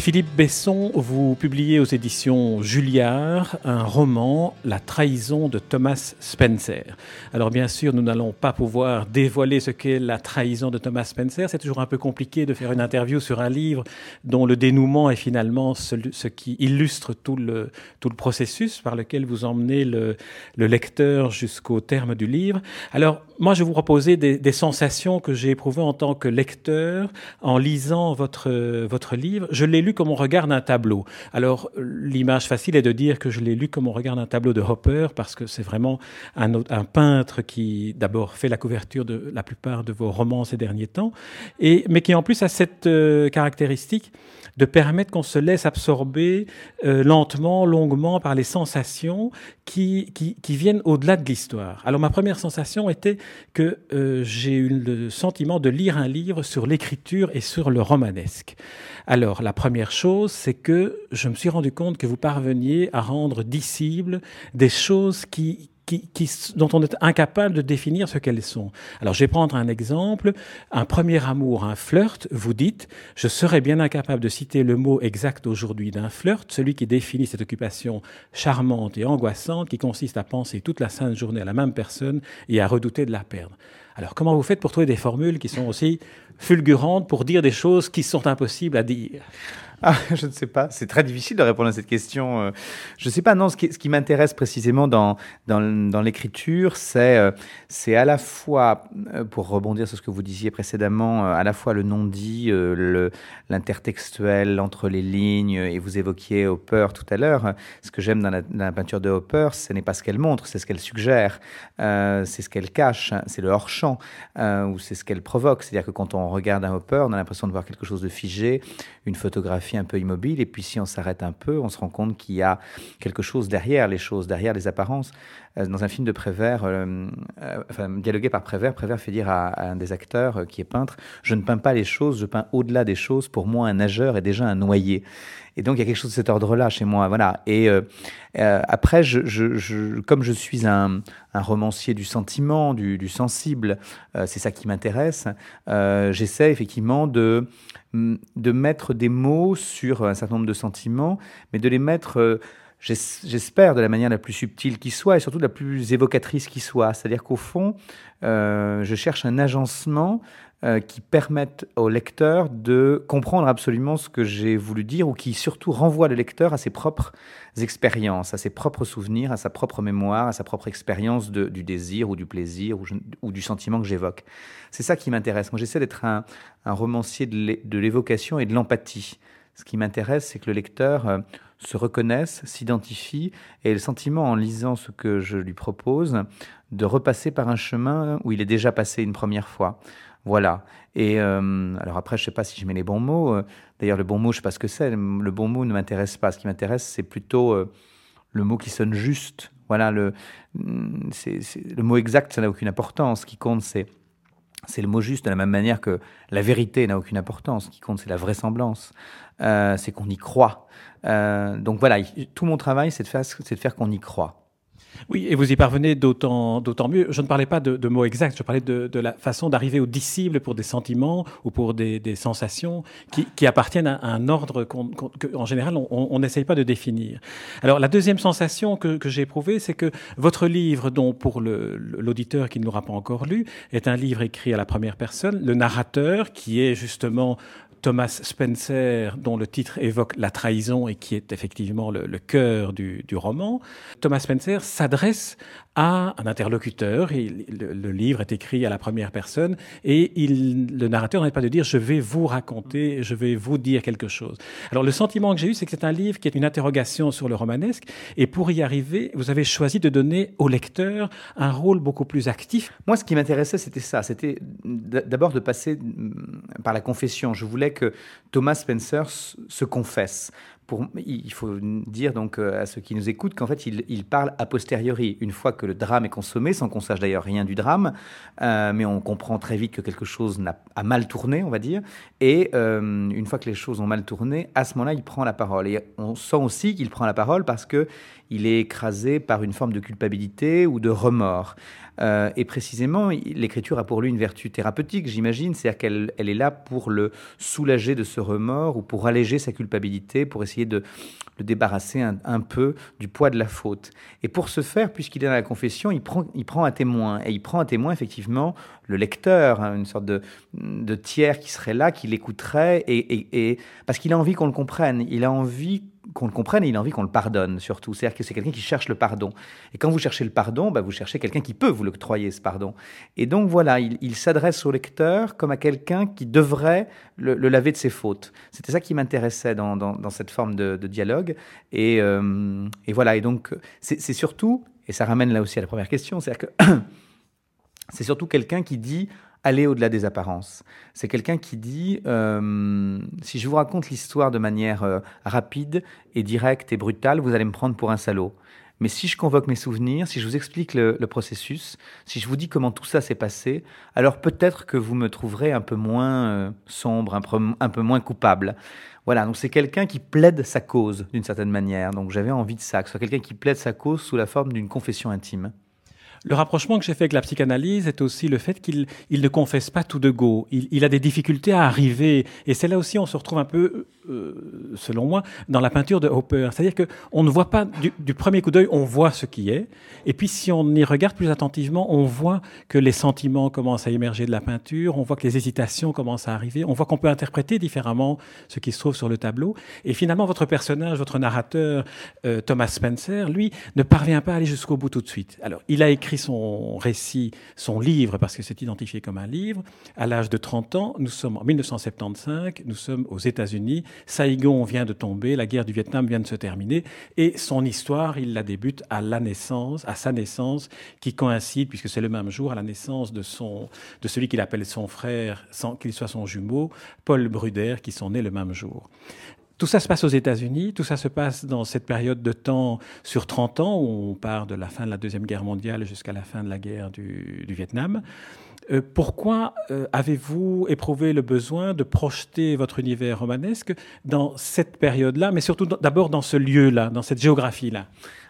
Philippe Besson, vous publiez aux éditions Julliard un roman, La trahison de Thomas Spencer. Alors bien sûr, nous n'allons pas pouvoir dévoiler ce qu'est la trahison de Thomas Spencer. C'est toujours un peu compliqué de faire une interview sur un livre dont le dénouement est finalement ce, qui illustre tout le, tout le processus par lequel vous emmenez le, le lecteur jusqu'au terme du livre. Alors moi, je vais vous proposer des, des sensations que j'ai éprouvées en tant que lecteur en lisant votre, votre livre. Je l'ai lu comme on regarde un tableau. Alors, l'image facile est de dire que je l'ai lu comme on regarde un tableau de Hopper, parce que c'est vraiment un, peintre qui, d'abord, fait la couverture de la plupart de vos romans ces derniers temps, et, mais qui en plus a cette euh, caractéristique de permettre qu'on se laisse absorber euh, lentement, longuement par les sensations qui, qui, qui viennent au-delà de l'histoire. Alors ma première sensation était que euh, j'ai eu le sentiment de lire un livre sur l'écriture et sur le romanesque. Alors la première chose, c'est que je me suis rendu compte que vous parveniez à rendre dissibles des choses qui, dont on est incapable de définir ce qu'elles sont. Alors, je vais prendre un exemple. Un premier amour, un flirt, vous dites, je serais bien incapable de citer le mot exact aujourd'hui d'un flirt, celui qui définit cette occupation charmante et angoissante qui consiste à penser toute la sainte journée à la même personne et à redouter de la perdre. Alors, comment vous faites pour trouver des formules qui sont aussi fulgurantes pour dire des choses qui sont impossibles à dire? Ah, je ne sais pas. C'est très difficile de répondre à cette question. Euh. Je ne sais pas. Non, ce qui, m'intéresse précisément dans, l'écriture, c'est, euh, c'est à la fois, euh, pour rebondir sur ce que vous disiez précédemment, à la fois le non-dit, l'intertextuel entre les lignes, et vous évoquiez Hopper tout à l'heure. Ce que j'aime dans la, dans la peinture de Hopper, ce n'est pas ce qu'elle montre, c'est ce qu'elle suggère, c'est ce qu'elle cache, c'est le hors-champ, ou c'est ce qu'elle provoque. C'est-à-dire que quand on regarde un Hopper, on a l'impression de voir quelque chose de figé, une photographie un peu immobile, et puis si on s'arrête un peu, on se rend compte qu'il y a quelque chose derrière les choses, derrière les apparences. Euh, dans un film de Prévert, euh, euh, enfin, dialogué par Prévert, Prévert fait dire à, un des acteurs qui est peintre, je ne peins pas les choses, je peins au-delà des choses. Pour moi, un nageur est déjà un noyé. Et donc, il y a quelque chose de cet ordre-là chez moi. Voilà. Et après, comme je suis un, romancier du sentiment, du, sensible, c'est ça qui m'intéresse, j'essaie effectivement de, de mettre des mots sur un certain nombre de sentiments, mais de les mettre j'espère, de la manière la plus subtile qui soit et surtout la plus évocatrice qui soit. C'est-à-dire qu'au fond, euh, je cherche un agencement euh, qui permette au lecteur de comprendre absolument ce que j'ai voulu dire ou qui surtout renvoie le lecteur à ses propres expériences, à ses propres souvenirs, à sa propre mémoire, à sa propre expérience du désir ou du plaisir ou, du sentiment que j'évoque. C'est ça qui m'intéresse. Moi, j'essaie d'être un romancier de l'évocation et de l'empathie. Ce qui m'intéresse, c'est que le lecteur euh, se reconnaisse, s'identifie, et le sentiment en lisant ce que je lui propose, de repasser par un chemin où il est déjà passé une première fois. Voilà. Et euh, alors après, je ne sais pas si je mets les bons mots. Euh, d'ailleurs, le bon mot, je ne sais pas ce que c'est. Le bon mot ne m'intéresse pas. Ce qui m'intéresse, c'est plutôt le mot qui sonne juste. Voilà, le, mm, le mot exact, ça n'a aucune importance. Ce qui compte, c'est c'est le mot juste de la même manière que la vérité n'a aucune importance. Ce qui compte, c'est la vraisemblance. Euh, c'est qu'on y croit. Euh, donc voilà, tout mon travail, c'est de faire, c'est de faire qu'on y croit. Oui, et vous y parvenez d'autant, mieux. Je ne parlais pas de, mots exacts, je parlais de, la façon d'arriver au disciple pour des sentiments ou pour des, sensations qui, appartiennent à un ordre qu'en général, on n'essaye pas de définir. Alors, la deuxième sensation que, j'ai éprouvée, c'est que votre livre, dont pour l'auditeur qui ne l'aura pas encore lu, est un livre écrit à la première personne. Le narrateur, qui est justement Thomas Spencer, dont le titre évoque la trahison et qui est effectivement le, cœur du, roman, Thomas Spencer s'adresse à un interlocuteur. Le, livre est écrit à la première personne et le narrateur n'arrête pas de dire je vais vous raconter, je vais vous dire quelque chose. Alors le sentiment que j'ai eu, c'est que c'est un livre qui est une interrogation sur le romanesque et pour y arriver, vous avez choisi de donner au lecteur un rôle beaucoup plus actif. Moi, ce qui m'intéressait, c'était ça. C'était d'abord de passer mm, par la confession. Je voulais que Thomas Spencer se confesse il faut dire donc à ceux qui nous écoutent qu'en fait, il, il, parle a posteriori, une fois que le drame est consommé, sans qu'on sache d'ailleurs rien du drame, mais on comprend très vite que quelque chose a, mal tourné, on va dire. Et une fois que les choses ont mal tourné, à ce moment-là, il prend la parole. Et on sent aussi qu'il prend la parole parce que il est écrasé par une forme de culpabilité ou de remords. Euh, et précisément, l'écriture a pour lui une vertu thérapeutique, j'imagine, c'est-à-dire qu'elle elle est là pour le soulager de ce remords ou pour alléger sa culpabilité, pour essayer de le débarrasser un, peu du poids de la faute. Et pour ce faire, puisqu'il est dans la confession, il prend, il prend un témoin. Et il prend un témoin, effectivement, le lecteur, hein, une sorte de, tiers qui serait là, qui l'écouterait, et, et, parce qu'il a envie qu'on le comprenne. Il a envie qu'on le comprenne et il a envie qu'on le pardonne surtout. C'est-à-dire que c'est quelqu'un qui cherche le pardon. Et quand vous cherchez le pardon, bah, vous cherchez quelqu'un qui peut vous l'octroyer, ce pardon. Et donc voilà, il, s'adresse au lecteur comme à quelqu'un qui devrait le, laver de ses fautes. C'était ça qui m'intéressait dans, dans, cette forme de, dialogue. Et, euh, et, voilà, et donc c'est surtout, et ça ramène là aussi à la première question, c'est-à-dire que c'est surtout quelqu'un qui dit aller au-delà des apparences. C'est quelqu'un qui dit, euh, si je vous raconte l'histoire de manière euh, rapide et directe et brutale, vous allez me prendre pour un salaud. Mais si je convoque mes souvenirs, si je vous explique le, processus, si je vous dis comment tout ça s'est passé, alors peut-être que vous me trouverez un peu moins euh, sombre, un peu, un peu moins coupable. Voilà, donc c'est quelqu'un qui plaide sa cause d'une certaine manière. Donc j'avais envie de ça, que ce soit quelqu'un qui plaide sa cause sous la forme d'une confession intime. Le rapprochement que j'ai fait avec la psychanalyse est aussi le fait qu'il il ne confesse pas tout de go. Il, il, a des difficultés à arriver. Et c'est là aussi on se retrouve un peu, euh, selon moi, dans la peinture de Hopper. C'est-à-dire qu'on ne voit pas du, premier coup d'œil, on voit ce qui est. Et puis si on y regarde plus attentivement, on voit que les sentiments commencent à émerger de la peinture, on voit que les hésitations commencent à arriver, on voit qu'on peut interpréter différemment ce qui se trouve sur le tableau. Et finalement, votre personnage, votre narrateur, euh, Thomas Spencer, lui, ne parvient pas à aller jusqu'au bout tout de suite. Alors, il a écrit son récit, son livre, parce que c'est identifié comme un livre, à l'âge de 30 ans. Nous sommes en 1975, nous sommes aux États-Unis. Saigon vient de tomber, la guerre du Vietnam vient de se terminer, et son histoire, il la débute à la naissance, à sa naissance, qui coïncide, puisque c'est le même jour, à la naissance de, son, de celui qu'il appelle son frère, sans qu'il soit son jumeau, Paul Bruder, qui sont nés le même jour. Tout ça se passe aux États-Unis, tout ça se passe dans cette période de temps sur 30 ans, où on part de la fin de la Deuxième Guerre mondiale jusqu'à la fin de la guerre du, Vietnam. Euh, pourquoi euh, avez-vous éprouvé le besoin de projeter votre univers romanesque dans cette période-là, mais surtout d'abord dans ce lieu-là, dans cette géographie-là?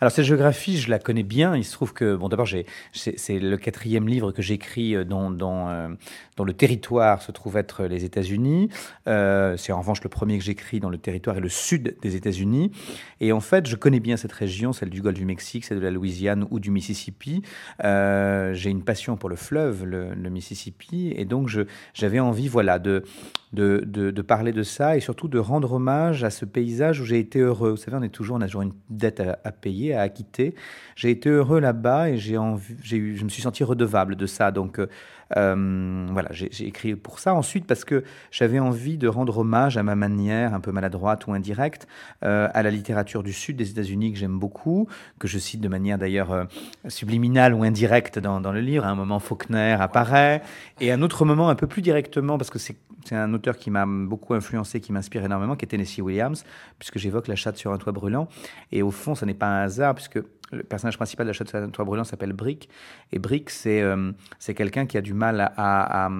Alors cette géographie, je la connais bien. Il se trouve que, bon, d'abord, c'est le quatrième livre que j'écris euh, euh, dont, le territoire se trouve être les États-Unis. Euh, c'est en revanche le premier que j'écris dans le territoire et le sud des États-Unis. Et en fait, je connais bien cette région, celle du Golfe du Mexique, celle de la Louisiane ou du Mississippi. J'ai une passion pour le fleuve, le, le Mississippi, et donc j'avais envie, voilà, de, de, parler de ça et surtout de rendre hommage à ce paysage où j'ai été heureux. Vous savez, on est toujours, on a toujours une dette à, à payer à acquitter. J'ai été heureux là-bas et j'ai eu, je me suis senti redevable de ça. Donc euh, euh, voilà, j'ai écrit pour ça. Ensuite, parce que j'avais envie de rendre hommage à ma manière, un peu maladroite ou indirecte, euh, à la littérature du Sud des États-Unis que j'aime beaucoup, que je cite de manière d'ailleurs subliminale ou indirecte dans, dans, le livre. À un moment, Faulkner apparaît, et un autre moment un peu plus directement, parce que c'est un auteur qui m'a beaucoup influencé, qui m'inspire énormément, qui est Tennessee Williams, puisque j'évoque La chatte sur un toit brûlant. Et au fond, ce n'est pas un hasard, puisque le personnage principal de La chatte sur un toit brûlant s'appelle Brick. Et Brick, c'est euh, c'est quelqu'un qui a du mal à, à,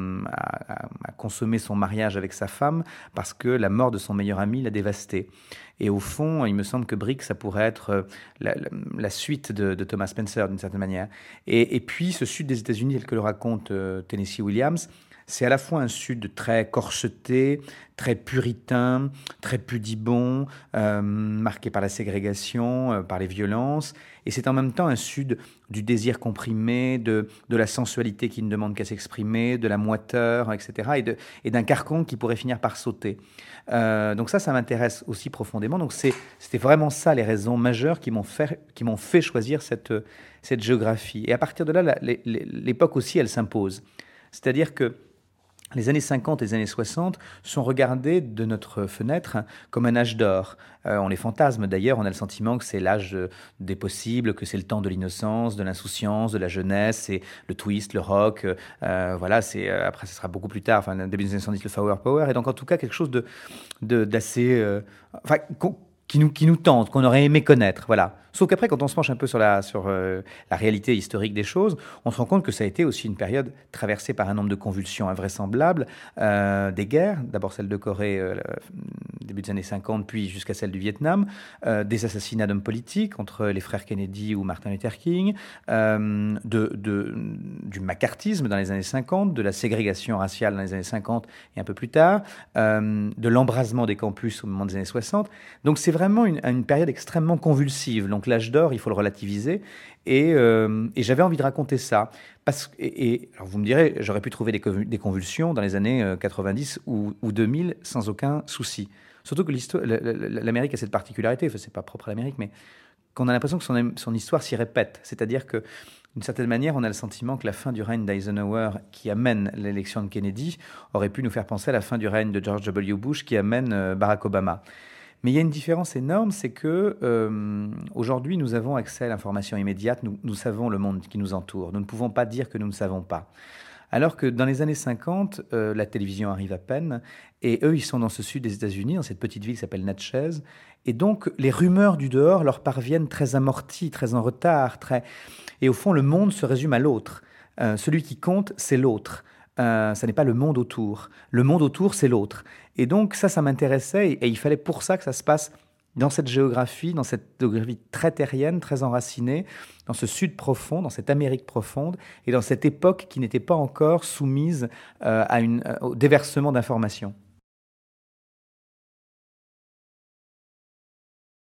consommer son mariage avec sa femme parce que la mort de son meilleur ami l'a dévasté. Et au fond, il me semble que Brick, ça pourrait être euh, la, suite de, Thomas Spencer d'une certaine manière. Et, et, puis, ce sud des États-Unis, tel que le raconte euh, Tennessee Williams, c'est à la fois un sud très corseté, très puritain, très pudibond, euh, marqué par la ségrégation, euh, par les violences, et c'est en même temps un sud du désir comprimé, de, de la sensualité qui ne demande qu'à s'exprimer, de la moiteur, etc., et d'un carcan qui pourrait finir par sauter. Euh, donc ça, ça m'intéresse aussi profondément. Donc c'était vraiment ça les raisons majeures qui m'ont fait, fait choisir cette, cette géographie. Et à partir de là, l'époque aussi, elle s'impose. C'est-à-dire que les années 50 et les années 60 sont regardées de notre fenêtre comme un âge d'or. Euh, on les fantasme d'ailleurs, on a le sentiment que c'est l'âge des possibles, que c'est le temps de l'innocence, de l'insouciance, de la jeunesse, et le twist, le rock. Euh, voilà, c'est euh, après ce sera beaucoup plus tard, enfin début des années 70, le power power, et donc en tout cas quelque chose de d'assez, enfin qui nous, qui nous tentent, qu'on aurait aimé connaître. Voilà. Sauf qu'après, quand on se penche un peu sur, euh, la réalité historique des choses, on se rend compte que ça a été aussi une période traversée par un nombre de convulsions invraisemblables, euh, des guerres, d'abord celle de Corée, euh, début des années 50, puis jusqu'à celle du Vietnam, des assassinats d'hommes politiques entre les frères Kennedy ou Martin Luther King, du macartisme dans les années 50, de la ségrégation raciale dans les années 50 et un peu plus tard, de l'embrasement des campus au moment des années 60. Donc c'est vraiment une, période extrêmement convulsive. L'âge d'or, il faut le relativiser. Euh, et, j'avais envie de raconter ça. Parce, et, alors vous me direz, j'aurais pu trouver des, convulsions dans les années 90 euh, ou, 2000 sans aucun souci. Surtout que l'Amérique a cette particularité, enfin, c'est pas propre à l'Amérique, mais qu'on a l'impression que son, son histoire s'y répète. C'est-à-dire que d'une certaine manière, on a le sentiment que la fin du règne d'Eisenhower, qui amène l'élection de Kennedy, aurait pu nous faire penser à la fin du règne de George W. Bush, qui amène euh, Barack Obama. Mais il y a une différence énorme, c'est que euh, aujourd'hui nous avons accès à l'information immédiate, nous, savons le monde qui nous entoure, nous ne pouvons pas dire que nous ne savons pas. Alors que dans les années 50, euh, la télévision arrive à peine, et eux, ils sont dans ce sud des États-Unis, dans cette petite ville qui s'appelle Natchez, et donc les rumeurs du dehors leur parviennent très amorties, très en retard, très... et au fond, le monde se résume à l'autre. Euh, celui qui compte, c'est l'autre. Euh, ça n'est pas le monde autour. Le monde autour, c'est l'autre. Et donc ça, ça m'intéressait et, il fallait pour ça que ça se passe dans cette géographie, dans cette géographie très terrienne, très enracinée, dans ce sud profond, dans cette Amérique profonde, et dans cette époque qui n'était pas encore soumise euh, à une, au déversement d'informations.